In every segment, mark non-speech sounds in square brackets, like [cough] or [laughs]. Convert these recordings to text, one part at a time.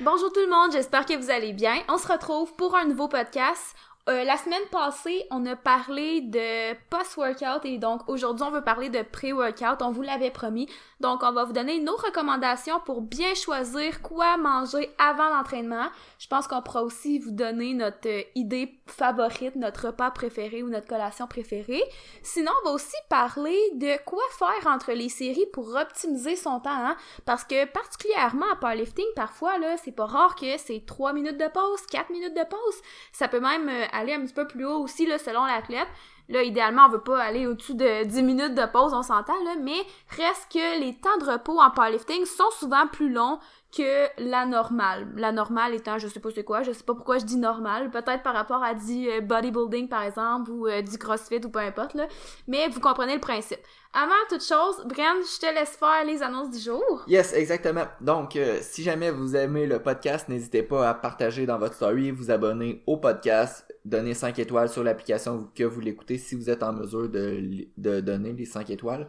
Bonjour tout le monde, j'espère que vous allez bien. On se retrouve pour un nouveau podcast. Euh, la semaine passée, on a parlé de post-workout et donc aujourd'hui, on veut parler de pré-workout. On vous l'avait promis. Donc, on va vous donner nos recommandations pour bien choisir quoi manger avant l'entraînement. Je pense qu'on pourra aussi vous donner notre euh, idée favorite, notre repas préféré ou notre collation préférée. Sinon, on va aussi parler de quoi faire entre les séries pour optimiser son temps. Hein? Parce que particulièrement en powerlifting, parfois, là, c'est pas rare que c'est 3 minutes de pause, 4 minutes de pause. Ça peut même euh, aller un petit peu plus haut aussi, là, selon l'athlète. Là, idéalement, on veut pas aller au-dessus de [laughs] 10 minutes de pause, on s'entend, mais reste que les temps de repos en powerlifting sont souvent plus longs que la normale. La normale étant, je sais pas c'est quoi, je sais pas pourquoi je dis normale, peut-être par rapport à du euh, bodybuilding par exemple, ou euh, du crossfit ou peu importe, là. Mais vous comprenez le principe. Avant toute chose, Bren, je te laisse faire les annonces du jour. Yes, exactement. Donc, euh, si jamais vous aimez le podcast, n'hésitez pas à partager dans votre story, vous abonner au podcast, donner 5 étoiles sur l'application que vous l'écoutez si vous êtes en mesure de, de donner les 5 étoiles.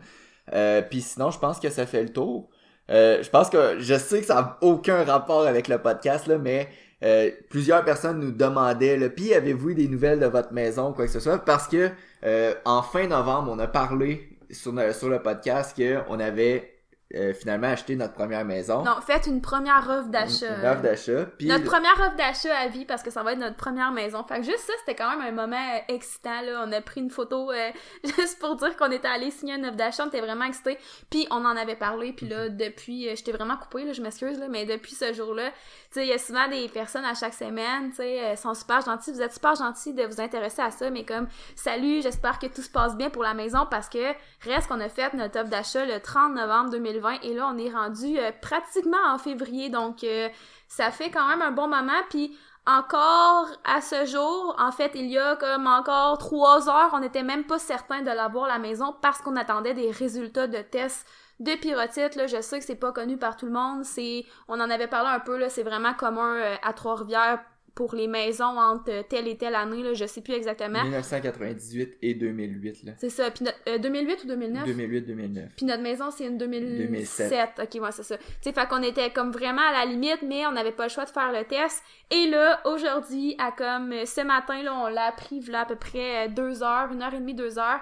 Euh, Puis sinon, je pense que ça fait le tour. Euh, je pense que je sais que ça n'a aucun rapport avec le podcast, là, mais euh, plusieurs personnes nous demandaient, là, puis avez-vous des nouvelles de votre maison, quoi que ce soit, parce que euh, en fin novembre, on a parlé sur, le- sur le podcast qu'on avait euh, finalement acheté notre première maison. Non, faites une première offre d'achat. une offre d'achat. Puis Notre première offre d'achat à vie parce que ça va être notre première maison. Fait que juste ça, c'était quand même un moment euh, excitant là. On a pris une photo euh, [laughs] juste pour dire qu'on était allé signer une offre d'achat. On était vraiment excités. Puis on en avait parlé. Puis là, depuis, euh, j'étais vraiment coupée là, je m'excuse là, mais depuis ce jour-là, tu sais, il y a souvent des personnes à chaque semaine, tu sais, sont super gentils. Vous êtes super gentils de vous intéresser à ça, mais comme salut, j'espère que tout se passe bien pour la maison parce que reste qu'on a fait notre offre d'achat le 30 novembre 2020 et là on est rendu euh, pratiquement en février donc euh, ça fait quand même un bon moment puis encore à ce jour, en fait, il y a comme encore trois heures, on n'était même pas certain de l'avoir la maison parce qu'on attendait des résultats de tests de pyrotite. Là, je sais que c'est pas connu par tout le monde. C'est, on en avait parlé un peu là, c'est vraiment commun euh, à Trois-Rivières pour les maisons entre telle et telle année. Là, je sais plus exactement. 1998 et 2008, là. C'est ça. Puis notre- euh, 2008 ou 2009? 2008-2009. Puis notre maison, c'est une 2007. 2007. Ok, ouais, c'est ça. Tu sais, fait qu'on était comme vraiment à la limite, mais on n'avait pas le choix de faire le test. Et là, aujourd'hui, à comme euh, ce matin, là, on l'a appris, là, à peu près euh, deux heures, une heure et demie, deux heures.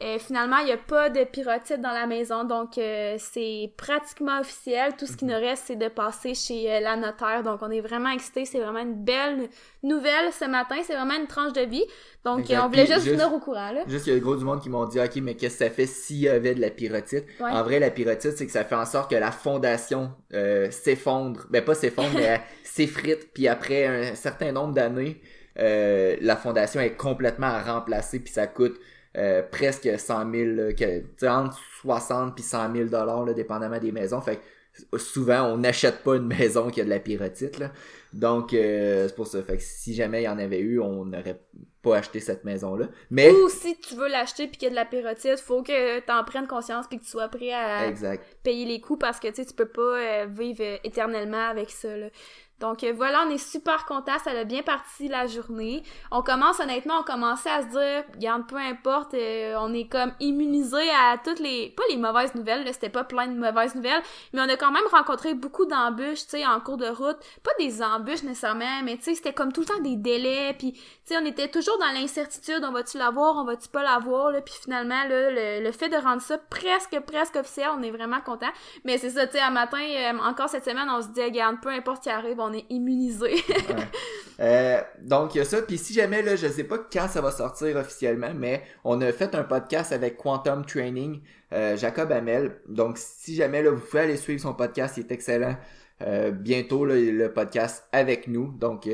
Euh, finalement, il n'y a pas de pyrotite dans la maison, donc euh, c'est pratiquement officiel. Tout ce qui nous reste, c'est de passer chez euh, la notaire. Donc, on est vraiment excités. C'est vraiment une belle nouvelle ce matin. C'est vraiment une tranche de vie. Donc, on voulait juste juste- venir au courant, là. Juste qu'il y a gros du monde qui m'ont dit, OK, mais qu'est-ce que ça fait s'il y avait de la pyrotite? Ouais. En vrai, la pyrotite, c'est que ça fait en sorte que la fondation s'effondre. Ben, pas s'effondre, mais [laughs] s'effrite. Puis après un certain nombre d'années, euh, la fondation est complètement à remplacer. Puis ça coûte euh, presque 100 000, là, que, tu entre 60 puis 100 000 dollars, dépendamment des maisons. Fait que souvent, on n'achète pas une [laughs] maison qui a de la pyrotite, là. Donc, euh, c'est pour ça. Fait que si jamais il y en avait eu, on n'aurait pas acheté cette maison-là. Mais, Ou si tu veux l'acheter puis qu'il y a de la pyrotite, faut que t'en prennes conscience puis que tu sois prêt à exact. payer les coûts parce que tu sais tu peux pas euh, vivre éternellement avec ça là. Donc euh, voilà, on est super contents, ça a bien parti la journée. On commence honnêtement, on commençait à se dire, regarde, peu importe, euh, on est comme immunisé à toutes les pas les mauvaises nouvelles, là, c'était pas plein de mauvaises nouvelles, mais on a quand même rencontré beaucoup d'embûches, tu sais, en cours de route, pas des embûches nécessairement, mais tu sais, c'était comme tout le temps des délais, puis tu sais, on était toujours dans l'incertitude, on va-tu l'avoir, on va-tu pas l'avoir, là, puis finalement là, le, le fait de rendre ça presque presque officiel, on est vraiment content. Mais c'est ça, tu sais, un matin, euh, encore cette semaine, on se dit, regarde, peu importe qui arrive, on est immunisé. Euh, donc il y a ça. Puis si jamais là, je sais pas quand ça va sortir officiellement, mais on a fait un podcast avec Quantum Training, euh, Jacob Hamel. Donc si jamais là, vous pouvez aller suivre son podcast, il est excellent. Euh, bientôt le podcast avec nous. Donc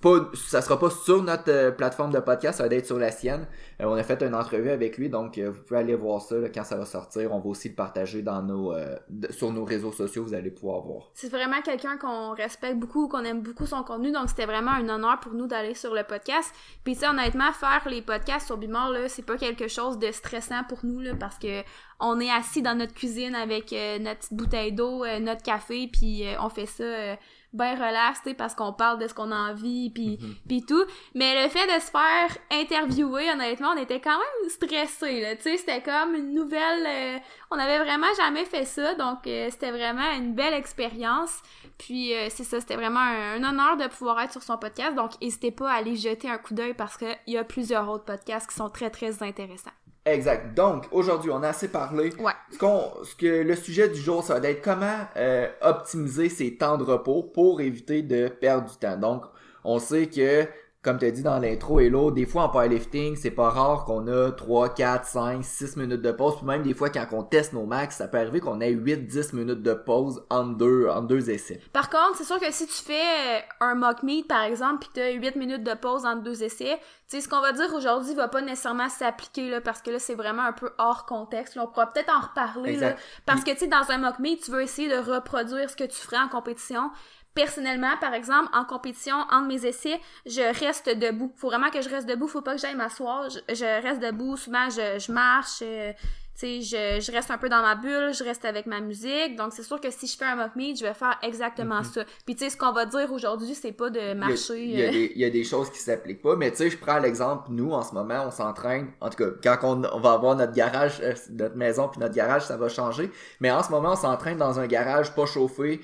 pas, ça sera pas sur notre euh, plateforme de podcast, ça va être sur la sienne. Euh, on a fait une entrevue avec lui, donc euh, vous pouvez aller voir ça là, quand ça va sortir. On va aussi le partager dans nos, euh, sur nos réseaux sociaux, vous allez pouvoir voir. c'est vraiment quelqu'un qu'on respecte beaucoup, qu'on aime beaucoup son contenu, donc c'était vraiment un honneur pour nous d'aller sur le podcast. Puis tu honnêtement, faire les podcasts sur Bimor, là, c'est pas quelque chose de stressant pour nous, là, parce que on est assis dans notre cuisine avec notre petite bouteille d'eau, notre café, puis on fait ça bien relax, tu sais, parce qu'on parle de ce qu'on a envie, puis Mhm. puis tout. Mais le fait de se faire interviewer, honnêtement, on était quand même stressés, là, tu sais, c'était comme une nouvelle... euh, on avait vraiment jamais fait ça, donc euh, c'était vraiment une belle expérience. Puis euh, c'est ça, c'était vraiment un, un honneur de pouvoir être sur son podcast, donc n'hésitez pas à aller jeter un coup d'œil parce qu'il y a plusieurs autres podcasts qui sont très très intéressants. Exact. Donc, aujourd'hui, on a assez parlé. Ouais. Ce, qu'on, ce que le sujet du jour, ça va être comment euh, optimiser ses temps de repos pour éviter de perdre du temps. Donc, on sait que, comme tu as dit dans l'intro, Hello, des fois en powerlifting, c'est pas rare qu'on a 3, 4, 5, 6 minutes de pause. Puis même des fois, quand on teste nos max, ça peut arriver qu'on ait 8, 10 minutes de pause en deux, en deux essais. Par contre, c'est sûr que si tu fais euh, un mock meet, par exemple, puis tu as 8 minutes de pause entre deux essais, tu sais, ce qu'on va dire aujourd'hui va pas nécessairement s'appliquer, là, parce que là, c'est vraiment un peu hors contexte. Là, on pourra peut-être en reparler, là, parce que, tu sais, dans un mock meet, tu veux essayer de reproduire ce que tu ferais en compétition. Personnellement, par exemple, en compétition, entre mes essais, je reste debout. Faut vraiment que je reste debout, faut pas que j'aille m'asseoir. Je, je reste debout, souvent je, je marche, euh, tu sais, je, je reste un peu dans ma bulle, je reste avec ma musique. Donc, c'est sûr que si je fais un mock meet, je vais faire exactement ça. Puis, tu sais, ce qu'on va dire aujourd'hui, c'est pas de marcher. Il y, a, il y a euh, des, il y a des choses qui s'appliquent pas, mais tu sais, je prends l'exemple, nous, en ce moment, on s'entraîne, en tout cas, quand on, on va avoir notre garage, euh, notre maison puis notre garage, ça va changer, mais en ce moment, on s'entraîne dans un garage pas chauffé,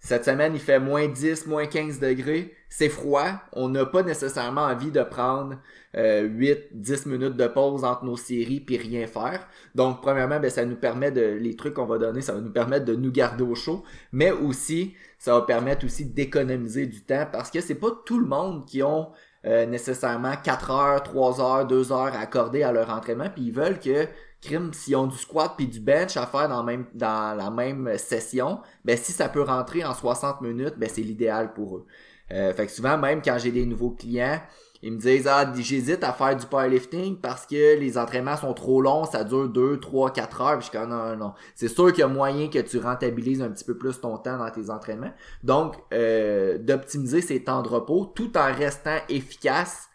cette semaine, il fait moins 10, moins 15 degrés, c'est froid, on n'a pas nécessairement envie de prendre euh, 8, 10 minutes de pause entre nos séries puis rien faire. Donc, premièrement, ben, ça nous permet de, les trucs qu'on va donner, ça va nous permettre de nous garder au chaud, mais aussi, ça va permettre aussi d'économiser du temps parce que c'est pas tout le monde qui ont euh, nécessairement 4 heures, 3 heures, 2 heures à accorder à leur entraînement. Puis ils veulent que crime s'ils ont du squat puis du bench à faire dans, même, dans la même session, ben si ça peut rentrer en 60 minutes, ben c'est l'idéal pour eux. Euh, fait que souvent même quand j'ai des nouveaux clients, ils me disent ah j'hésite à faire du powerlifting parce que les entraînements sont trop longs, ça dure 2, 3, 4 heures. Puis je suis non, non. C'est sûr qu'il y a moyen que tu rentabilises un petit peu plus ton temps dans tes entraînements. Donc euh, d'optimiser ces temps de repos tout en restant efficace,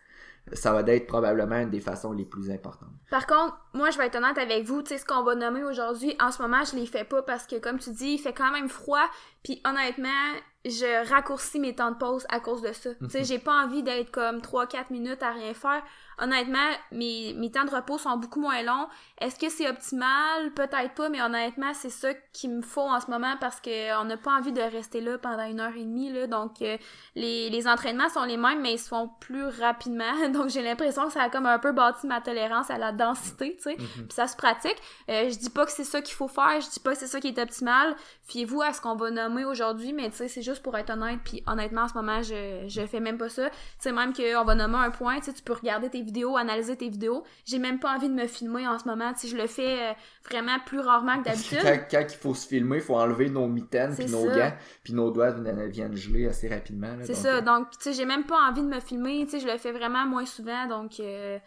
ça va être probablement une des façons les plus importantes. Par contre, moi, je vais être honnête avec vous, tu sais, ce qu'on va nommer aujourd'hui, en ce moment, je les fais pas parce que, comme tu dis, il fait quand même froid, puis honnêtement, je raccourcis mes temps de pause à cause de ça. Tu sais, j'ai pas envie d'être comme 3-4 minutes à rien faire. Honnêtement, mes, mes temps de repos sont beaucoup moins longs. Est-ce que c'est optimal? Peut-être pas, mais honnêtement, c'est ça qu'il me faut en ce moment parce que on n'a pas envie de rester là pendant une heure et demie, là. Donc, euh, les, les entraînements sont les mêmes, mais ils se font plus rapidement. [laughs] Donc, j'ai l'impression que ça a comme un peu bâti ma tolérance à la densité, tu sais. Puis ça se pratique. Euh, je dis pas que c'est ça qu'il faut faire, je dis pas que c'est ça qui est optimal. Fiez-vous à ce qu'on va nommer aujourd'hui, mais tu sais, c'est juste pour être honnête. Puis honnêtement, en ce moment, je, je fais même pas ça. Tu sais, même qu'on va nommer un point, tu sais, tu peux regarder tes vidéos, analyser tes vidéos. J'ai même pas envie de me filmer en ce moment. Tu sais, je le fais euh, vraiment plus rarement que d'habitude. quand, quand il faut se filmer, il faut enlever nos mitaines puis nos ça. gants, puis nos doigts viennent, geler assez rapidement. C'est ça. euh, Donc, tu sais, j'ai même pas envie de me filmer. Tu sais, je le fais vraiment moins souvent. Donc, euh,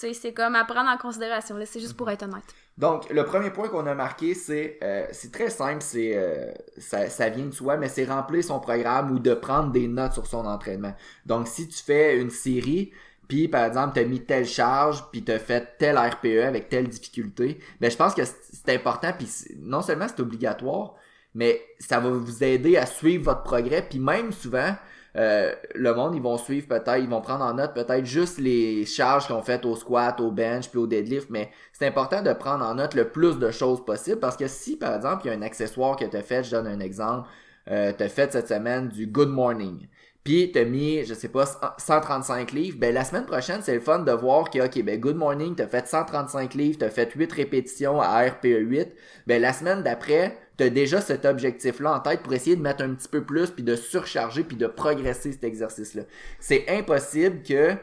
sais, c'est comme à prendre en considération. Là, c'est juste pour être honnête. Donc, le premier point qu'on a marqué, c'est euh, c'est très simple, c'est euh, ça, ça vient de soi, mais c'est remplir son programme ou de prendre des notes sur son entraînement. Donc, si tu fais une série, puis par exemple, tu as mis telle charge, puis tu as fait tel RPE avec telle difficulté, ben je pense que c'est important, puis non seulement c'est obligatoire, mais ça va vous aider à suivre votre progrès, puis même souvent, euh, le monde, ils vont suivre peut-être, ils vont prendre en note peut-être juste les charges qu'ils ont faites au squat, au bench, puis au deadlift, mais c'est important de prendre en note le plus de choses possible parce que si, par exemple, il y a un accessoire que tu fait, je donne un exemple, euh, tu as fait cette semaine du good morning, puis tu as mis, je sais pas, 135 livres, ben la semaine prochaine, c'est le fun de voir que, ok, ben good morning, tu as fait 135 livres, tu as fait 8 répétitions à RPE 8, ben la semaine d'après, tu as déjà cet objectif-là en tête pour essayer de mettre un petit peu plus, puis de surcharger, puis de progresser cet exercice-là. C'est impossible que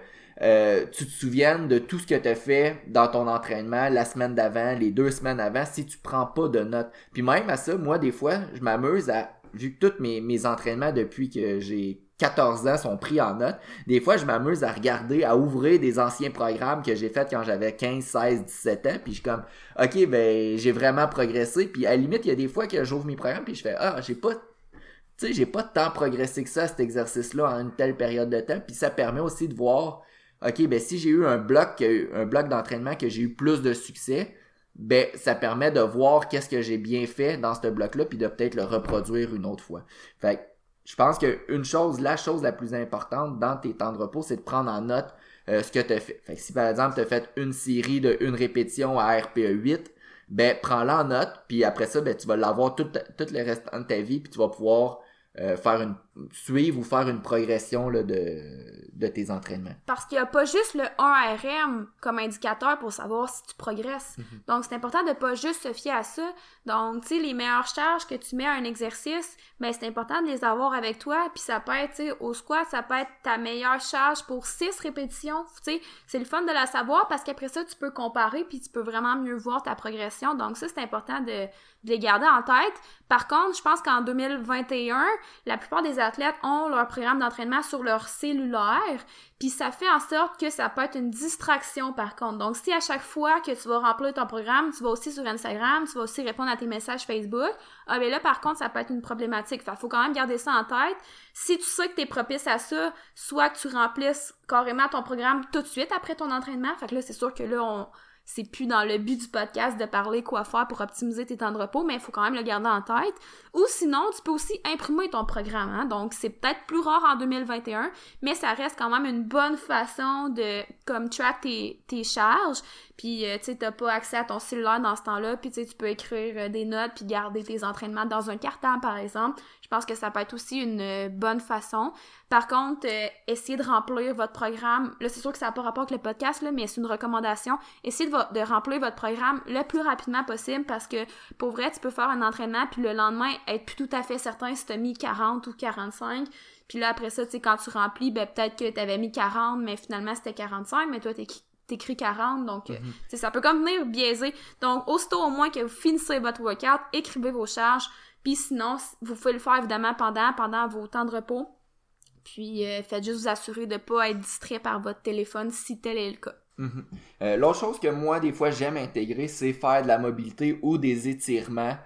euh, tu te souviennes de tout ce que tu as fait dans ton entraînement la semaine d'avant, les deux semaines avant, si tu prends pas de notes. Puis même à ça, moi, des fois, je m'amuse à, vu que tous mes, mes entraînements depuis que j'ai 14 ans sont pris en notes, des fois, je m'amuse à regarder, à ouvrir des anciens programmes que j'ai fait quand j'avais 15, 16, 17 ans, puis je suis comme, ok, ben, j'ai vraiment progressé, puis à la limite, il y a des fois que j'ouvre mes programmes, puis je fais, ah, j'ai pas tu sais, j'ai pas tant progressé que ça, cet exercice-là, en une telle période de temps. Puis ça permet aussi de voir, OK, ben si j'ai eu un bloc, un bloc d'entraînement que j'ai eu plus de succès, ben ça permet de voir qu'est-ce que j'ai bien fait dans ce bloc-là, puis de peut-être le reproduire une autre fois. Fait je pense qu'une chose, la chose la plus importante dans tes temps de repos, c'est de prendre en note euh, ce que tu as fait. Fait que si par exemple tu as fait une série de une répétition à RPE 8, ben prends-la en note, puis après ça, ben tu vas l'avoir tout, le restant de ta vie, puis tu vas pouvoir euh, faire une suivre ou faire une progression là, de, de tes entraînements. Parce qu'il n'y a pas juste le 1RM comme indicateur pour savoir si tu progresses. Mhm. Donc, c'est important de pas juste se fier à ça. Donc, tu sais, les meilleures charges que tu mets à un exercice, ben, c'est important de les avoir avec toi. Puis ça peut être, tu sais, au squat, ça peut être ta meilleure charge pour 6 répétitions. Tu sais, c'est le fun de la savoir parce qu'après ça, tu peux comparer puis tu peux vraiment mieux voir ta progression. Donc, ça, c'est important de, de les garder en tête. Par contre, je pense qu'en 2021, la plupart des athlètes ont leur programme d'entraînement sur leur cellulaire, puis ça fait en sorte que ça peut être une distraction par contre. Donc si à chaque fois que tu vas remplir ton programme, tu vas aussi sur Instagram, tu vas aussi répondre à tes messages Facebook, ah ben là par contre ça peut être une problématique. Fait faut quand même garder ça en tête. Si tu sais que tu es propice à ça, soit que tu remplisses carrément ton programme tout de suite après ton entraînement, fait que là c'est sûr que là on c'est plus dans le but du podcast de parler quoi faire pour optimiser tes temps de repos, mais il faut quand même le garder en tête. Ou sinon, tu peux aussi imprimer ton programme. Hein? Donc, c'est peut-être plus rare en 2021, mais ça reste quand même une bonne façon de comme track tes, charges. Puis, euh, tu sais, t'as pas accès à ton cellulaire dans ce temps-là, puis tu peux écrire euh, des notes, puis garder tes entraînements dans un carton, par exemple. Je pense que ça peut être aussi une euh, bonne façon. Par contre, essayez de remplir votre programme. Là, c'est sûr que ça n'a pas rapport avec le podcast, là, mais c'est une recommandation. Essayez de, de, remplir votre programme le plus rapidement possible parce que, pour vrai, tu peux faire un entraînement, puis le lendemain, être plus tout à fait certain si t'as mis 40 ou 45. Puis là, après ça, tu sais, quand tu remplis, ben peut-être que t'avais mis 40, mais finalement, c'était 45, mais toi, t'es t'écris 40, donc mm ça peut comme venir biaiser. Donc, aussitôt au moins que vous finissez votre workout, écrivez vos charges, puis sinon, vous pouvez le faire évidemment pendant, pendant vos temps de repos. Puis euh, faites juste vous assurer de pas être distrait par votre téléphone si tel est le cas. Mhm. Euh, l'autre chose que moi, des fois, j'aime intégrer, c'est faire de la mobilité ou des étirements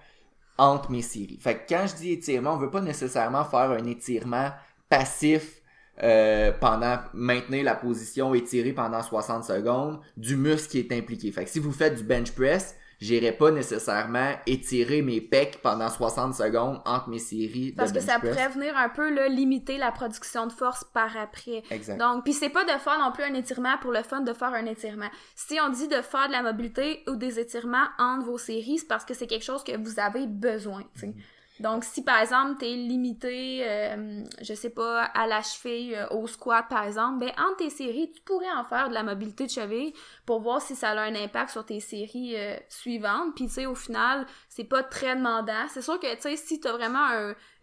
entre mes séries. Fait que quand je dis étirement, on veut pas nécessairement faire un étirement passif euh, pendant maintenir la position étirée pendant 60 secondes du muscle qui est impliqué. Fait que si vous faites du bench press, j'irai pas nécessairement étirer mes pecs pendant 60 secondes entre mes séries Parce que ça pourrait venir un peu là, limiter la production de force par après. Exact. Donc, puis c'est pas de faire non plus un étirement pour le fun de faire un étirement. Si on dit de faire de la mobilité ou des étirements entre vos séries, c'est parce que c'est quelque chose que vous avez besoin. Mm-hmm. Donc, si par exemple, t'es limité, euh, je sais pas, à la cheville, euh, au squat par exemple, ben entre tes séries, tu pourrais en faire de la mobilité de cheville pour voir si ça a un impact sur tes séries euh, suivantes. Puis tu sais, au final, c'est pas très demandant. C'est sûr que tu sais, si t'as vraiment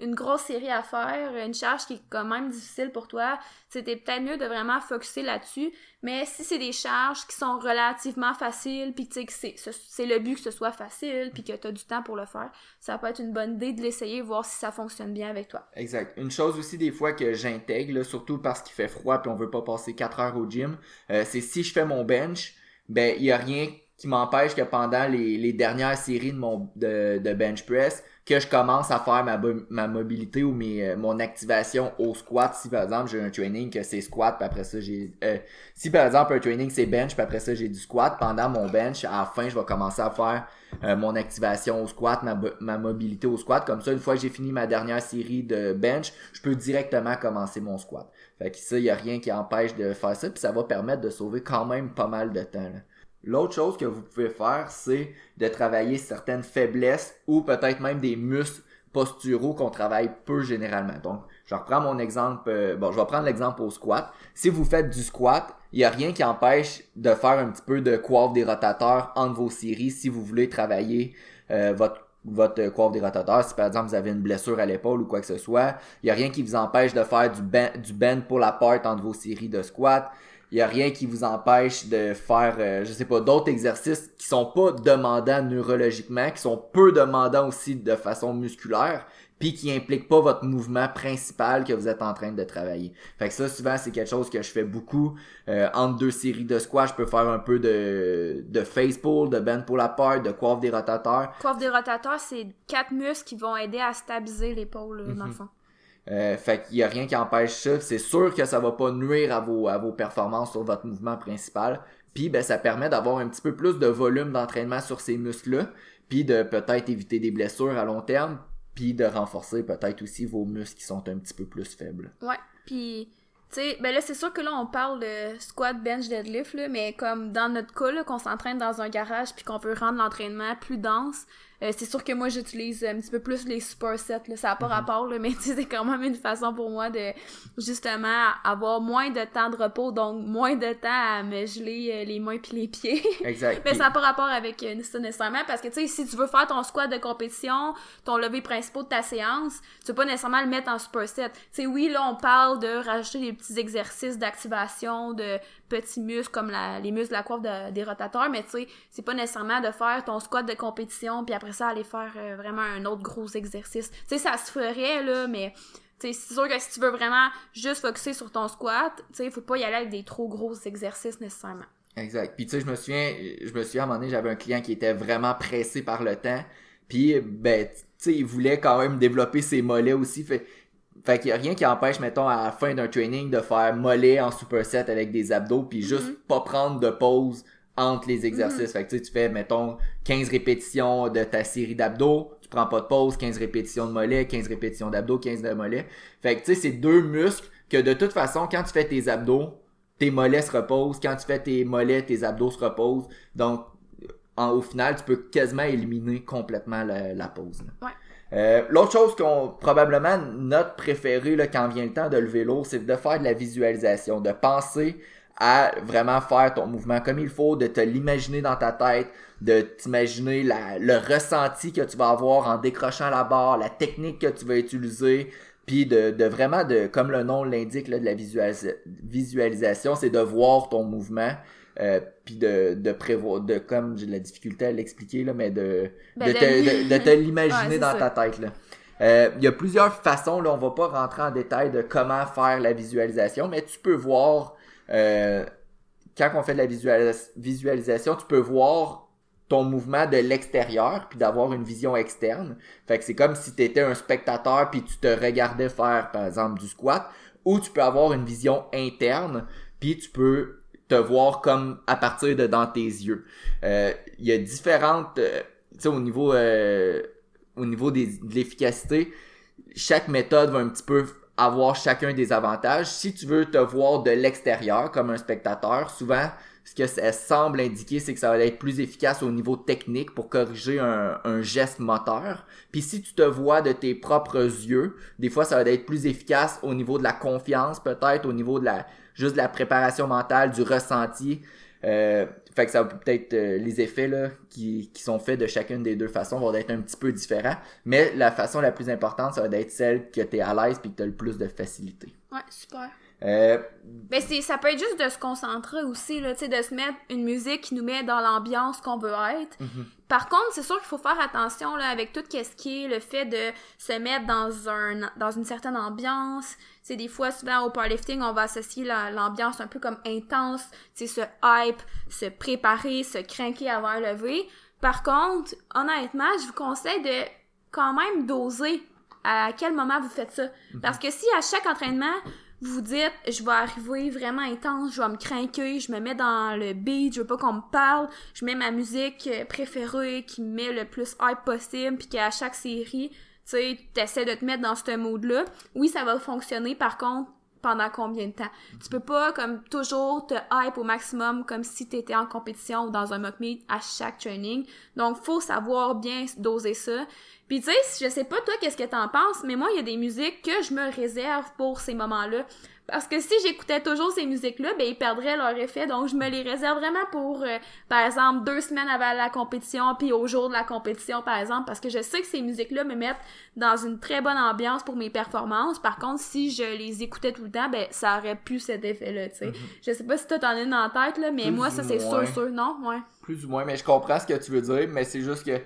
une grosse série à faire, une charge qui est quand même difficile pour toi, c'était peut-être mieux de vraiment focuser là-dessus. Mais si c'est des charges qui sont relativement faciles, puis tu sais que c'est le but que ce soit facile, puis que tu as du temps pour le faire, ça peut être une bonne idée de l'essayer, voir si ça fonctionne bien avec toi. Exact. Une chose aussi des fois que j'intègre, surtout parce qu'il fait froid puis on veut pas passer 4 heures au gym, euh, c'est si je fais mon bench, ben il y a rien qui m'empêche que pendant les, dernières séries de mon de, de bench press, que je commence à faire ma, ma mobilité ou mes, euh, mon activation au squat. Si par exemple j'ai un training que c'est squat, puis après ça j'ai... Euh, si par exemple un training c'est bench, puis après ça j'ai du squat, pendant mon bench, à la fin je vais commencer à faire euh, mon activation au squat, ma, ma mobilité au squat. Comme ça, une fois que j'ai fini ma dernière série de bench, je peux directement commencer mon squat. Fait que ça, il n'y a rien qui empêche de faire ça, puis ça va permettre de sauver quand même pas mal de temps. Là. L'autre chose que vous pouvez faire, c'est de travailler certaines faiblesses ou peut-être même des muscles posturaux qu'on travaille peu généralement. Donc, je reprends mon exemple, euh, bon, je vais prendre l'exemple au squat. Si vous faites du squat, il n'y a rien qui empêche de faire un petit peu de coiffe des rotateurs entre vos séries si vous voulez travailler euh, votre votre coiffe des rotateurs, si par exemple vous avez une blessure à l'épaule ou quoi que ce soit, il n'y a rien qui vous empêche de faire du bend, du bend pour la part entre vos séries de squat il y a rien qui vous empêche de faire, euh, je sais pas, d'autres exercices qui sont pas demandants neurologiquement, qui sont peu demandants aussi de façon musculaire, puis qui impliquent pas votre mouvement principal que vous êtes en train de travailler. Fait que ça, souvent, c'est quelque chose que je fais beaucoup. Euh, entre deux séries de squash, je peux faire un peu de, de face pull, de bend pour la part, de coiffe des rotateurs. Coiffe des rotateurs, c'est quatre muscles qui vont aider à stabiliser l'épaule, mm dans le mhm. fond. Euh, fait qu'il y a rien qui empêche ça. C'est sûr que ça va pas nuire à vos, à vos performances sur votre mouvement principal. Puis ben, ça permet d'avoir un petit peu plus de volume d'entraînement sur ces muscles-là. Puis de peut-être éviter des blessures à long terme. puis de renforcer peut-être aussi vos muscles qui sont un petit peu plus faibles. Ouais, puis tu sais, ben là, c'est sûr que là, on parle de squat, bench, deadlift, là, mais comme dans notre cas, qu'on s'entraîne dans un garage puis qu'on veut rendre l'entraînement plus dense, euh, c'est sûr que moi, j'utilise un petit peu plus les supersets, là, ça n'a pas Mhm. rapport, là, [laughs] mais c'est quand même une façon pour moi de, justement, avoir moins de temps de repos, donc moins de temps à me geler euh, les mains puis les pieds. [laughs] Exact. Mais ça n'a pas rapport avec euh, ça nécessairement parce que tu sais si tu veux faire ton squat de compétition, ton levé principal de ta séance, tu peux pas nécessairement le mettre en superset. Tu sais oui là on parle de rajouter des petits exercices d'activation de petits muscles comme la- les muscles de la coiffe de- des rotateurs, mais tu sais c'est pas nécessairement de faire ton squat de compétition puis après ça aller faire euh, vraiment un autre gros exercice. Tu sais ça se ferait là mais c'est sûr que si tu veux vraiment juste focuser sur ton squat, tu sais, faut pas y aller avec des trop gros exercices nécessairement. Exact. Puis tu sais, je me souviens, je me souviens à un moment donné, j'avais un client qui était vraiment pressé par le temps. Puis ben, tu sais, il voulait quand même développer ses mollets aussi. Fait qu'il y a rien qui empêche, mettons, à la fin d'un training de faire mollet en superset avec des abdos, puis juste Mhm. pas prendre de pause entre les exercices. Fait que tu sais, tu fais, mettons, 15 répétitions de ta série d'abdos, tu prends pas de pause, 15 répétitions de mollet, 15 répétitions d'abdos, 15 de mollet. Fait que tu sais, c'est deux muscles que de toute façon, quand tu fais tes abdos, tes mollets se reposent. Quand tu fais tes mollets, tes abdos se reposent. Donc, en, au final, tu peux quasiment éliminer complètement la, la pause. là. Ouais. Euh, L'autre chose qu'on probablement notre préféré là, quand vient le temps de lever lourd, c'est de faire de la visualisation, de penser à vraiment faire ton mouvement comme il faut, de te l'imaginer dans ta tête, de t'imaginer le ressenti que tu vas avoir en décrochant la barre, la technique que tu vas utiliser, puis de, de vraiment de comme le nom l'indique de la visualisa- visualisation, c'est de voir ton mouvement. Euh, puis de, de prévoir de comme j'ai de la difficulté à l'expliquer là mais de Ben, de, de- te, [laughs] de, te l'imaginer Ouais, dans ça. ta tête là. Euh, Il y a plusieurs façons, là, on va pas rentrer en détail de comment faire la visualisation, mais tu peux voir, euh, quand on fait de la visualis- visualisation, tu peux voir ton mouvement de l'extérieur, puis d'avoir une vision externe. Fait que c'est comme si tu étais un spectateur, puis tu te regardais faire, par exemple, du squat, ou tu peux avoir une vision interne, puis tu peux te voir comme à partir de dans tes yeux. Euh, Il y a différentes, euh, tu sais, au niveau... euh, au niveau des, de l'efficacité, chaque méthode va un petit peu avoir chacun des avantages. Si tu veux te voir de l'extérieur comme un spectateur, souvent, ce que ça semble indiquer, c'est que ça va être plus efficace au niveau technique pour corriger un, un geste moteur. Puis si tu te vois de tes propres yeux, des fois, ça va être plus efficace au niveau de la confiance, peut-être, au niveau de la juste de la préparation mentale, du ressenti. Euh, fait que ça peut-être euh, les effets là, qui, qui sont faits de chacune des deux façons vont être un petit peu différents. Mais la façon la plus importante, ça va être celle que tu à l'aise puis que le plus de facilité. Ouais, super. Euh, Ben c'est ça peut être juste de se concentrer aussi là, tu sais de se mettre une musique qui nous met dans l'ambiance qu'on veut être. Mhm. Par contre, c'est sûr qu'il faut faire attention là avec tout ce qui est le fait de se mettre dans un dans une certaine ambiance. C'est des fois souvent au powerlifting, on va associer la- l'ambiance un peu comme intense, tu sais se hype, se préparer, se craquer avant le lever. Par contre, honnêtement, je vous conseille de quand même doser à quel moment vous faites ça. Parce que si à chaque entraînement, vous dites, je vais arriver vraiment intense, je vais me craquer, je me mets dans le beat, je veux pas qu'on me parle, je mets ma musique euh, préférée qui me met le plus hype possible, puis qu'à chaque série, tu sais, t'essaies de te mettre dans ce mood-là. Oui, ça va fonctionner, par contre, pendant combien de temps? Tu peux pas, comme toujours, te hype au maximum comme si t'étais en compétition ou dans un mock meet à chaque training. Donc, faut savoir bien doser ça. Puis tu sais, je sais pas toi qu'est-ce que t'en penses, mais moi il y a des musiques que je me réserve pour ces moments-là. Parce que si j'écoutais toujours ces musiques-là, ben ils perdraient leur effet. Donc je me les réserve vraiment pour, euh, par exemple, deux semaines avant la compétition, puis au jour de la compétition, par exemple, parce que je sais que ces musiques-là me mettent dans une très bonne ambiance pour mes performances. Par contre, si je les écoutais tout le temps, ben ça aurait plus cet effet-là, tu sais. Je sais pas si toi t'en as une en tête, là, mais Plus moi ça c'est sûr, sûr, non? Ouais. plus ou moins, mais je comprends ce que tu veux dire, mais c'est juste que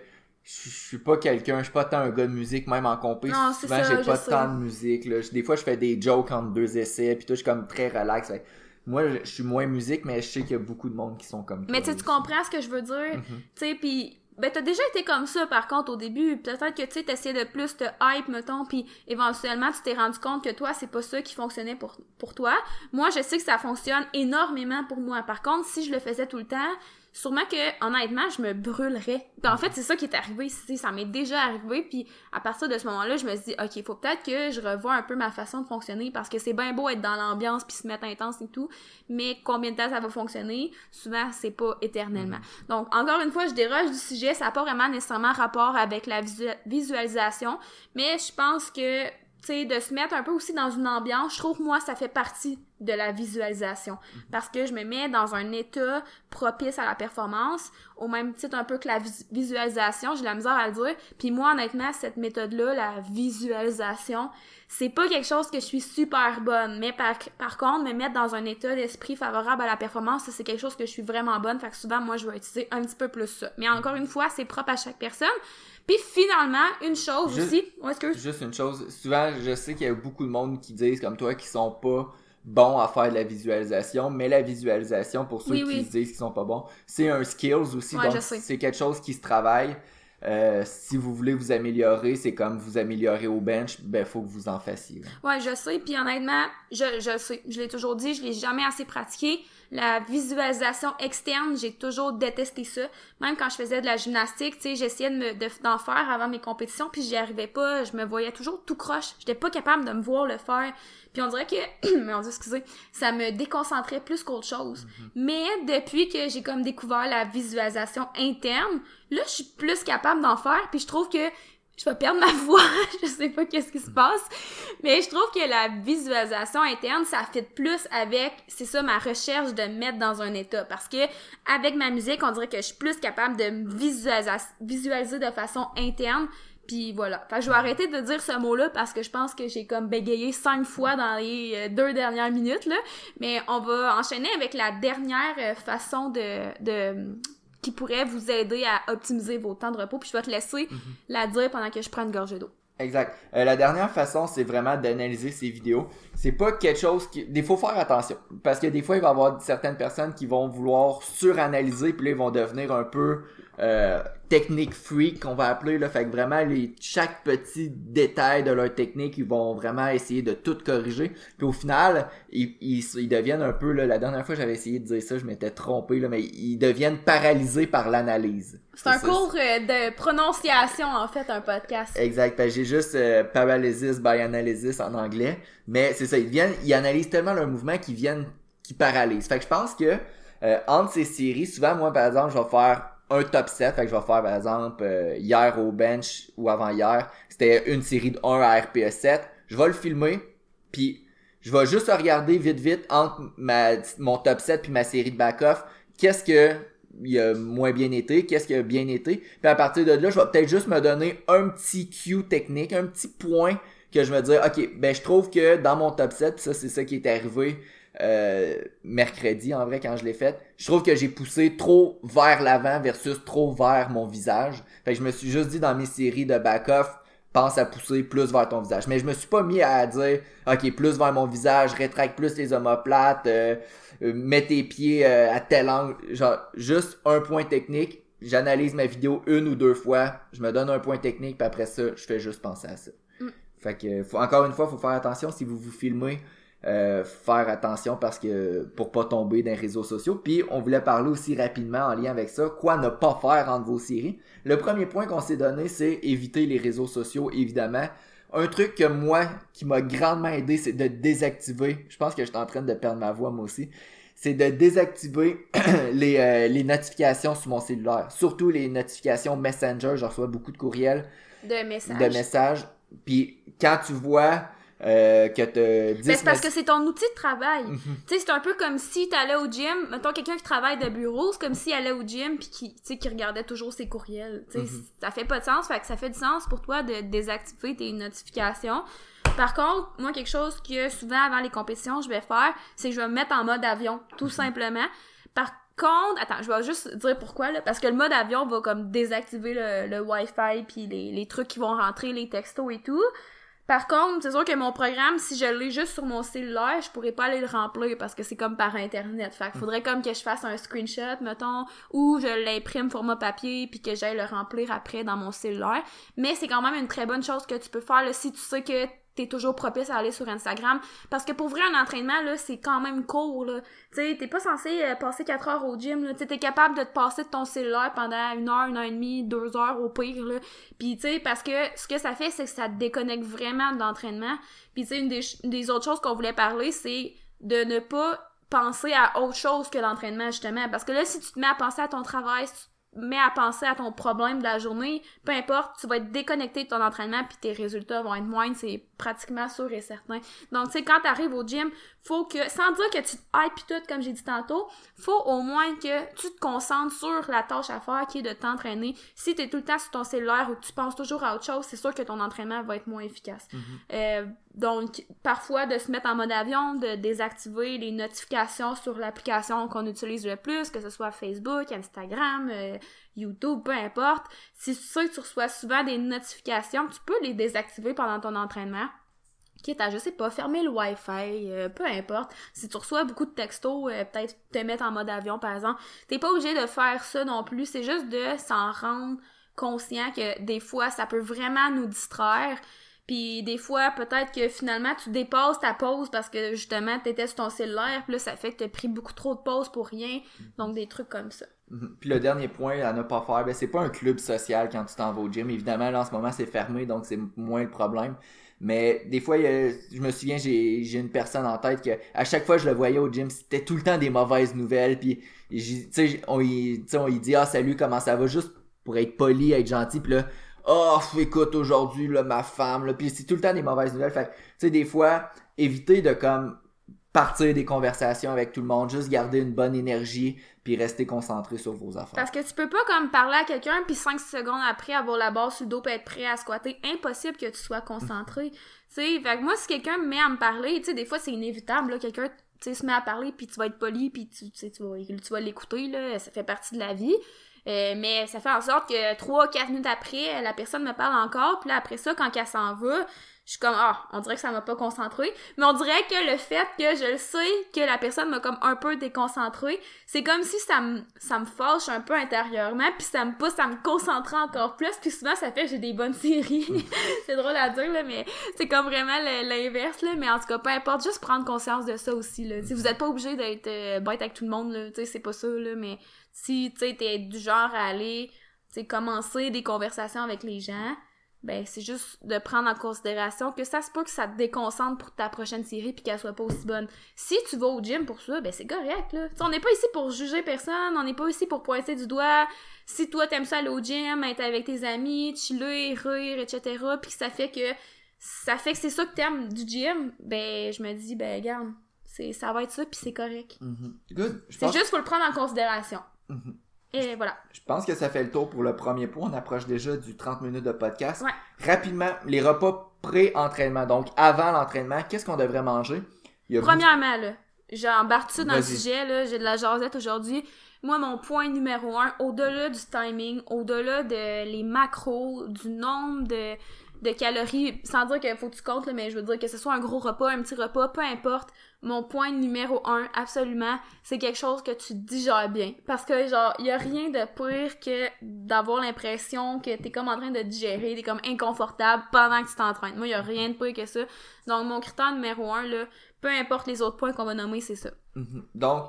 je suis pas quelqu'un, je suis pas tant un gars de musique, même en compé. Non, Souvent, j'ai pas sais. tant de musique. Là. Des fois, je fais des jokes entre deux essais, puis tout, je suis comme très relax. Fait Moi, je suis moins musique, mais je sais qu'il y a beaucoup de monde qui sont comme Mais tu comprends ce que je veux dire? Mhm. Tu sais, puis ben t'as déjà été comme ça par contre au début, peut-être que tu sais t'essayais de plus te hype mettons, puis éventuellement tu t'es rendu compte que toi c'est pas ça qui fonctionnait pour pour toi. Moi je sais que ça fonctionne énormément pour moi. Par contre si je le faisais tout le temps, sûrement que honnêtement je me brûlerais. En fait c'est ça qui est arrivé ça m'est déjà arrivé. Puis à partir de ce moment-là je me suis dit ok faut peut-être que je revoie un peu ma façon de fonctionner parce que c'est bien beau être dans l'ambiance puis se mettre intense et tout. Mais combien de temps ça va fonctionner? Souvent c'est pas éternellement. Mm. donc encore une fois je déroge du sujet. Ça n'a pas vraiment nécessairement rapport avec la visualisation. Mais je pense que sais, de se mettre un peu aussi dans une ambiance, je trouve, moi, ça fait partie de la visualisation. Mhm. Parce que je me mets dans un état propice à la performance, au même titre un peu que la visualisation, j'ai la misère à le dire. Puis moi, honnêtement, cette méthode-là, la visualisation, c'est pas quelque chose que je suis super bonne. Mais par, par contre, me mettre dans un état d'esprit favorable à la performance, c'est quelque chose que je suis vraiment bonne. Fait que souvent, moi, je vais utiliser un petit peu plus ça. Mais encore une fois, c'est propre à chaque personne. Puis finalement, une chose aussi. Juste une chose. Souvent, je sais qu'il y a beaucoup de monde qui disent comme toi qui sont pas bons à faire de la visualisation, mais la visualisation, pour ceux qui se disent qu'ils sont pas bons, c'est un skills aussi. donc, c'est quelque chose qui se travaille. Euh, si vous voulez vous améliorer, c'est comme vous améliorer au bench, ben faut que vous en fassiez. Ouais, je sais. Puis honnêtement, je, je sais, je l'ai toujours dit, je l'ai jamais assez pratiqué. La visualisation externe, j'ai toujours détesté ça. Même quand je faisais de la gymnastique, tu sais, j'essayais de me, d'en faire avant mes compétitions, puis j'y arrivais pas. Je me voyais toujours tout croche. J'étais pas capable de me voir le faire. Puis on dirait que, mais on dit excusez, ça me déconcentrait plus qu'autre chose. Mm-hmm. Mais depuis que j'ai comme découvert la visualisation interne, là, je suis plus capable d'en faire. Puis je trouve que je vais perdre ma [laughs] voix, je sais pas qu'est-ce qui se passe, mais je trouve que la visualisation interne, ça fit plus avec, c'est ça, ma recherche de me mettre dans un état, parce que avec ma musique, on dirait que je suis plus capable de me visualiser, de façon interne, puis voilà. Enfin, je vais arrêter de dire ce mot-là parce que je pense que j'ai comme bégayé cinq fois dans les euh, deux dernières minutes, là. Mais on va enchaîner avec la dernière euh, façon de qui pourrait vous aider à optimiser vos temps de repos. Puis je vais te laisser mhm. la dire pendant que je prends une gorgée d'eau. Exact. Euh, la dernière façon, c'est vraiment d'analyser ces vidéos. C'est pas quelque chose qui... Il faut faire attention. Parce que des fois, il va y avoir certaines personnes qui vont vouloir suranalyser, puis là, ils vont devenir un peu euh, technique freak qu'on va appeler là. Fait que vraiment les chaque petit détail de leur technique ils vont vraiment essayer de tout corriger. Puis au final ils, ils, deviennent un peu là la dernière fois j'avais essayé de dire ça je m'étais trompé là mais ils deviennent paralysés par l'analyse. C'est un cours euh, de prononciation en fait un podcast. Exact j'ai juste euh, paralysis by analysis en anglais. Mais c'est ça ils viennent ils analysent tellement leur mouvement qu'ils viennent qui paralysent. Fait que je pense que euh, entre ces séries souvent moi par exemple je vais faire un top 7. Fait que je vais faire, par exemple, euh, hier au bench ou avant-hier, c'était une série de 1 à RPE 7. Je vais le filmer, puis je vais juste regarder vite vite entre ma, mon top 7 puis ma série de back-off, qu'est-ce que il a moins bien été, qu'est-ce qui a bien été. Puis à partir de là, je vais peut-être juste me donner un petit cue technique, un petit point que je me dire, ok, ben je trouve que dans mon top 7, ça c'est ça qui est arrivé euh, mercredi en vrai quand je l'ai fait. Je trouve que j'ai poussé trop vers l'avant versus trop vers mon visage. Fait que je me suis juste dit dans mes séries de back-off, pense à pousser plus vers ton visage. Mais je me suis pas mis à dire OK, plus vers mon visage, rétracte plus les omoplates, euh, euh mets tes pieds euh, à tel angle, genre juste un point technique. J'analyse ma vidéo une ou deux fois, je me donne un point technique, puis après ça, je fais juste penser à ça. Mm. Fait que faut, encore une fois, faut faire attention si vous vous filmez euh, faire attention parce que pour pas tomber dans les réseaux sociaux. Puis on voulait parler aussi rapidement en lien avec ça, quoi ne pas faire entre vos séries. Le premier point qu'on s'est donné, c'est éviter les réseaux sociaux, évidemment. Un truc que moi, qui m'a grandement aidé, c'est de désactiver. Je pense que je suis en train de perdre ma voix moi aussi. C'est de désactiver [clears throat] les, euh, les notifications sur mon cellulaire. Surtout les notifications Messenger. Je reçois beaucoup de courriels. De messages. De messages. Puis quand tu vois euh, que te ben, c'est parce que c'est ton outil de travail. Mhm. tu sais, c'est un peu comme si t'allais au gym, mettons quelqu'un qui travaille de bureau, c'est comme s'il allait au gym puis qui, tu sais, qui regardait toujours ses courriels. Tu sais, mhm. ça fait pas de sens, fait que ça fait du sens pour toi de désactiver tes notifications. Par contre, moi, quelque chose que souvent avant les compétitions, je vais faire, c'est que je vais me mettre en mode avion, tout mhm. simplement. Par contre, attends, je vais juste dire pourquoi, là, parce que le mode avion va comme désactiver le, le Wi-Fi puis les, les trucs qui vont rentrer, les textos et tout. Par contre, c'est sûr que mon programme, si je l'ai juste sur mon cellulaire, je pourrais pas aller le remplir parce que c'est comme par internet. Fait qu'il faudrait comme que je fasse un screenshot, mettons, ou je l'imprime format papier puis que j'aille le remplir après dans mon cellulaire. Mais c'est quand même une très bonne chose que tu peux faire si tu sais que t'es toujours propice à aller sur Instagram. Parce que pour vrai, un entraînement, là, c'est quand même court, là. Tu t'es pas censé euh, passer 4 heures au gym, là. Tu t'es capable de te passer de ton cellulaire pendant une heure, une heure et demie, deux heures au pire, là. Puis, tu parce que ce que ça fait, c'est que ça te déconnecte vraiment de l'entraînement. Puis, tu sais, une des, des autres choses qu'on voulait parler, c'est de ne pas penser à autre chose que l'entraînement, justement. Parce que là, si tu te mets à penser à ton travail, si tu mets à penser à ton problème de la journée, peu importe, tu vas être déconnecté de ton entraînement puis tes résultats vont être moindres, c'est pratiquement sûr et certain. Donc, tu sais, quand t'arrives au gym, faut que, sans dire que tu te hype pis tout, comme j'ai dit tantôt, faut au moins que tu te concentres sur la tâche à faire qui est de t'entraîner. Si t'es tout le temps sur ton cellulaire ou que tu penses toujours à autre chose, c'est sûr que ton entraînement va être moins efficace. Mhm. Euh, donc, parfois, de se mettre en mode avion, de désactiver les notifications sur l'application qu'on utilise le plus, que ce soit Facebook, Instagram, euh, YouTube, peu importe. Si tu sais que tu reçois souvent des notifications, tu peux les désactiver pendant ton entraînement. Quitte à, je sais pas, fermer le Wi-Fi, euh, peu importe. Si tu reçois beaucoup de textos, euh, peut-être te mettre en mode avion, par exemple. T'es pas obligé de faire ça non plus. C'est juste de s'en rendre conscient que des fois, ça peut vraiment nous distraire. Puis des fois, peut-être que finalement, tu dépasses ta pause parce que justement, t'étais sur ton cellulaire, puis là, ça fait que t'as pris beaucoup trop de pauses pour rien. Donc, des trucs comme ça. Mhm. Puis le dernier point à ne pas faire, ben, c'est pas un club social quand tu t'en vas au gym. Évidemment, là, en ce moment, c'est fermé, donc c'est moins le problème. Mais des fois, je me souviens, j'ai une personne en tête que à chaque fois que je le voyais au gym, c'était tout le temps des mauvaises nouvelles. Puis, tu sais, on y, tu sais, on y dit ah salut, comment ça va, juste pour être poli, être gentil. Puis là, oh écoute aujourd'hui là ma femme, là, puis c'est tout le temps des mauvaises nouvelles. Fait que, tu sais, des fois, éviter de comme partir des conversations avec tout le monde, juste garder une bonne énergie, puis rester concentré sur vos affaires. Parce que tu peux pas comme parler à quelqu'un puis 5 secondes après avoir la barre sur le dos puis être prêt à squatter. Impossible que tu sois concentré. tu sais, fait que moi si quelqu'un me met à me parler, tu sais des fois c'est inévitable là, quelqu'un tu sais se met à parler puis tu vas être poli puis tu tu vas, tu vas l'écouter là, ça fait partie de la vie. Euh, mais ça fait en sorte que 3 4 minutes après, la personne me parle encore, puis là après ça quand elle s'en va, je suis comme ah, on dirait que ça m'a pas concentré, mais on dirait que le fait que je le sais que la personne m'a comme un peu déconcentré, c'est comme si ça me ça me fâche un peu intérieurement puis ça me pousse à me concentrer encore plus. Puis souvent ça fait que j'ai des bonnes [laughs] séries. [laughs] c'est drôle à dire là mais c'est comme vraiment l'inverse là. Mais en tout cas peu importe juste prendre conscience de ça aussi là. Tu sais, vous êtes pas obligé d'être euh, bête avec tout le monde là, tu sais c'est pas ça là. Mais si tu sais t'es du genre à aller tu sais commencer des conversations avec les gens ben c'est juste de prendre en considération que ça se peut que ça te déconcentre pour ta prochaine série puis qu'elle soit pas aussi bonne. Si tu vas au gym pour ça, ben c'est correct là. On n'est pas ici pour juger personne, on n'est pas ici pour pointer du doigt. Si toi t'aimes ça aller au gym, être avec tes amis, chiller, rire, etc. puis que ça fait que ça fait que c'est ça que t'aimes du gym, ben je me dis ben regarde, c'est ça va être ça puis c'est correct. Mhm. Good. C'est juste faut le prendre en considération. Mhm. Et voilà. je pense que ça fait le tour pour le premier point. On approche déjà du 30 minutes de podcast. Ouais. Rapidement, les repas pré-entraînement. Donc, avant l'entraînement, qu'est-ce qu'on devrait manger? Il y a Premièrement, là, j'embarque tout dans le sujet, là, j'ai de la jasette aujourd'hui. Moi, mon point numéro un, au-delà du timing, au-delà de les macros, du nombre de, de calories, sans dire qu'il faut que tu comptes, mais je veux dire que ce soit un gros repas, un petit repas, peu importe, mon point numéro un, absolument, c'est quelque chose que tu digères bien. Parce que, genre, il y a rien de pire que d'avoir l'impression que t'es comme en train de digérer, t'es comme inconfortable pendant que tu t'entraînes. Moi, il y a rien de pire que ça. Donc, mon critère numéro un, là, peu importe les autres points qu'on va nommer, c'est ça. Mhm. Donc,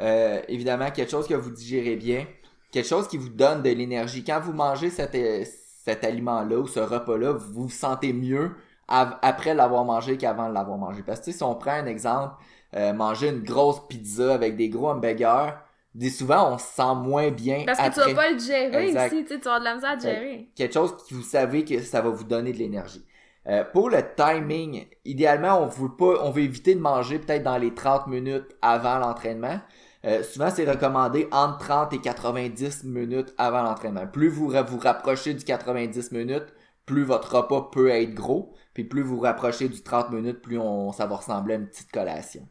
euh, évidemment, quelque chose que vous digérez bien, quelque chose qui vous donne de l'énergie. Quand vous mangez cet, euh, cet aliment-là ou ce repas-là, vous vous sentez mieux après l'avoir mangé qu'avant de l'avoir mangé. Parce que si on prend un exemple, euh, manger une grosse pizza avec des gros hamburgers, des souvent on se sent moins bien Parce que après. tu vas pas le gérer Exact. ici, tu sais, tu vas avoir de la misère à gérer. quelque chose que vous savez que ça va vous donner de l'énergie. Euh, pour le timing, idéalement, on veut pas, on veut éviter de manger peut-être dans les 30 minutes avant l'entraînement. Euh, souvent, c'est recommandé entre 30 et 90 minutes avant l'entraînement. Plus vous vous rapprochez du 90 minutes, plus votre repas peut être gros. Puis plus vous vous rapprochez du 30 minutes, plus on, ça va ressembler à une petite collation.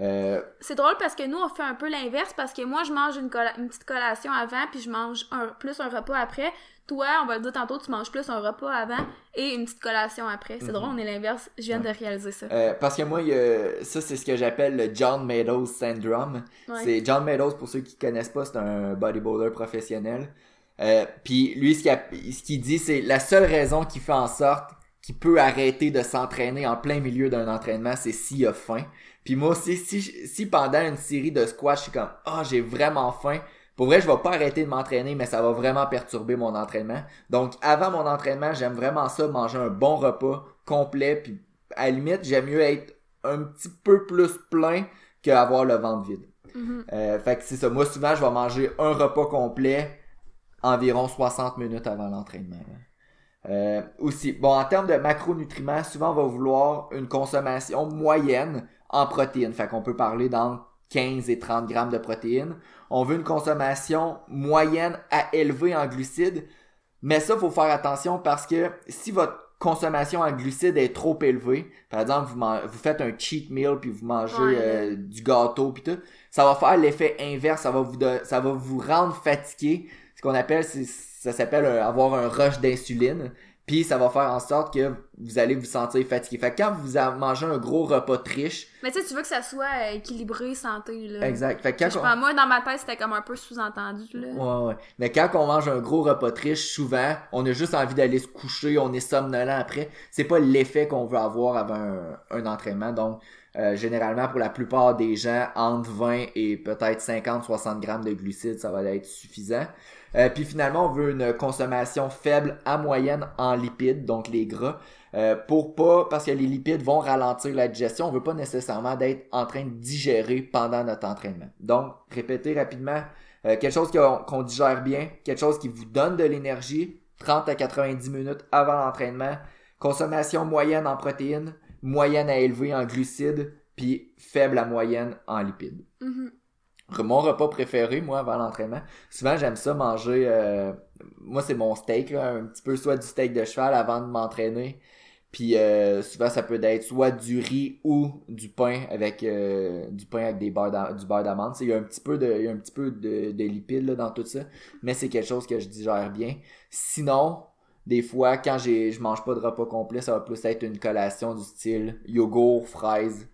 Euh, C'est drôle parce que nous, on fait un peu l'inverse parce que moi, je mange une, petite collation avant puis je mange un, plus un repas après. Toi, on va le dire tantôt, tu manges plus un repas avant et une petite collation après. C'est Mhm. drôle, on est l'inverse. Je viens de réaliser ça. Euh, parce que moi, ça, c'est ce que j'appelle le John Meadows syndrome. Ouais. C'est John Meadows, pour ceux qui connaissent pas, c'est un bodybuilder professionnel. Euh, Puis lui, ce qu'il qu'il dit, c'est la seule raison qui fait en sorte qui peut arrêter de s'entraîner en plein milieu d'un entraînement, c'est s'il a faim. Puis moi aussi, si, si pendant une série de squats, je suis comme, ah, j'ai vraiment faim, pour vrai, je vais pas arrêter de m'entraîner, mais ça va vraiment perturber mon entraînement. Donc, avant mon entraînement, j'aime vraiment ça, manger un bon repas complet, puis à la limite, j'aime mieux être un petit peu plus plein qu'avoir le ventre vide. Mhm. Euh, fait que c'est ça. Moi, souvent, je vais manger un repas complet environ 60 minutes avant l'entraînement. Euh, aussi, bon, en termes de macronutriments, souvent, on va vouloir une consommation moyenne en protéines. Fait qu'on peut parler dans 15 et 30 grammes de protéines. On veut une consommation moyenne à élever en glucides. Mais ça, faut faire attention parce que si votre consommation en glucides est trop élevée, par exemple, vous, vous faites un cheat meal puis vous mangez Ouais. euh, du gâteau puis tout, ça va faire l'effet inverse, ça va vous ça va vous rendre fatigué. Ce qu'on appelle c'est ça s'appelle euh, avoir un rush d'insuline. Puis ça va faire en sorte que vous allez vous sentir fatigué. Fait que quand vous mangez un gros repas de riche, Mais tu sais, tu veux que ça soit euh, équilibré, santé, là. exact. Fait que quand Je on- pense, moi, dans ma tête, c'était comme un peu sous-entendu, là. Ouais, ouais. Mais quand on mange un gros repas de riche, souvent, on a juste envie d'aller se coucher, on est somnolent après. C'est pas l'effet qu'on veut avoir avant un, un entraînement. Donc, euh, généralement, pour la plupart des gens, entre 20 et peut-être 50-60 grammes de glucides, ça va être suffisant. Euh, puis finalement, on veut une consommation faible à moyenne en lipides, donc les gras. Euh, pour pas, parce que les lipides vont ralentir la digestion, on veut pas nécessairement d'être en train de digérer pendant notre entraînement. Donc, répétez rapidement, euh, quelque chose qu'on digère bien, quelque chose qui vous donne de l'énergie, 30 à 90 minutes avant l'entraînement, consommation moyenne en protéines, moyenne à élever en glucides, puis faible à moyenne en lipides. Mhm. Mon repas préféré, moi, avant l'entraînement, souvent j'aime ça manger, euh, moi c'est mon steak, là, un petit peu soit du steak de cheval avant de m'entraîner, puis euh, souvent ça peut être soit du riz ou du pain avec euh, du pain avec des du beurre d'amande. Il y a un petit peu de, un petit peu de, de lipides là, dans tout ça, mais c'est quelque chose que je digère bien. Sinon, des fois, quand j'ai, je mange pas de repas complet, ça va plus être une collation du style yogourt, fraises,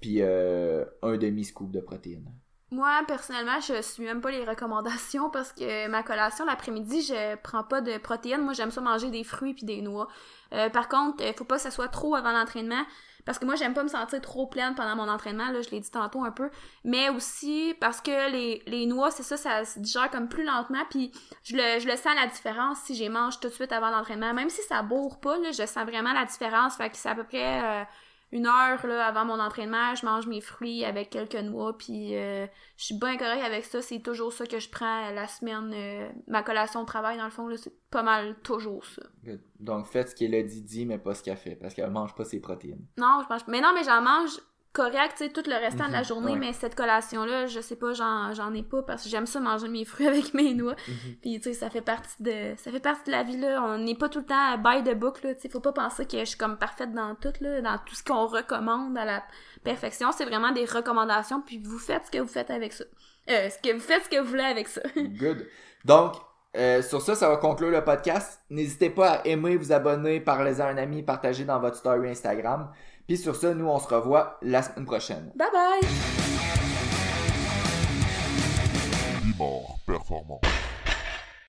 puis euh, un demi scoop de protéines. Moi, personnellement, je suis même pas les recommandations [laughs] parce que ma collation l'après-midi, je prends pas de protéines. Moi, j'aime ça manger des fruits puis des noix. Euh, par contre, il faut pas que ça soit trop avant l'entraînement parce que moi, j'aime pas me sentir trop pleine pendant mon entraînement. Là, je l'ai dit tantôt un peu. Mais aussi parce que les, les noix, c'est ça, ça se digère comme plus lentement. Puis je le, je le sens la différence si les mange tout de suite avant l'entraînement. Même si ça bourre pas, là, je sens vraiment la différence. Fait que c'est à peu près euh, une heure là, avant mon entraînement, je mange mes fruits avec quelques noix, puis euh, je suis bien correct avec ça. C'est toujours ça que je prends la semaine. euh, ma collation de travail, dans le fond, là, c'est pas mal toujours ça. Good. Donc faites ce qu'elle a dit, dit, mais pas ce qu'elle fait, parce qu'elle mange pas ses protéines. Non, je mange. Mais non, mais j'en mange correct, tu sais, tout le restant de la Mhm, journée, ouais. mais cette collation-là, je sais pas, j'en, j'en ai pas parce que j'aime ça manger mes [laughs] fruits avec mes noix. Puis tu sais, ça fait partie de. Ça fait partie de la vie là. On n'est pas tout le temps by the book, là. Tu sais, faut pas penser que je suis comme parfaite dans tout, là, dans tout ce qu'on recommande à la perfection. C'est vraiment des recommandations, puis vous faites ce que vous faites avec ça. Euh, ce que vous faites ce que vous voulez avec ça. [laughs] Good. Donc, euh, sur ça, ça va conclure le podcast. N'hésitez pas à aimer, vous abonner, parlez-en à un ami, partagez dans votre story Instagram. Puis sur ça, nous, on se revoit la semaine prochaine. Bye bye!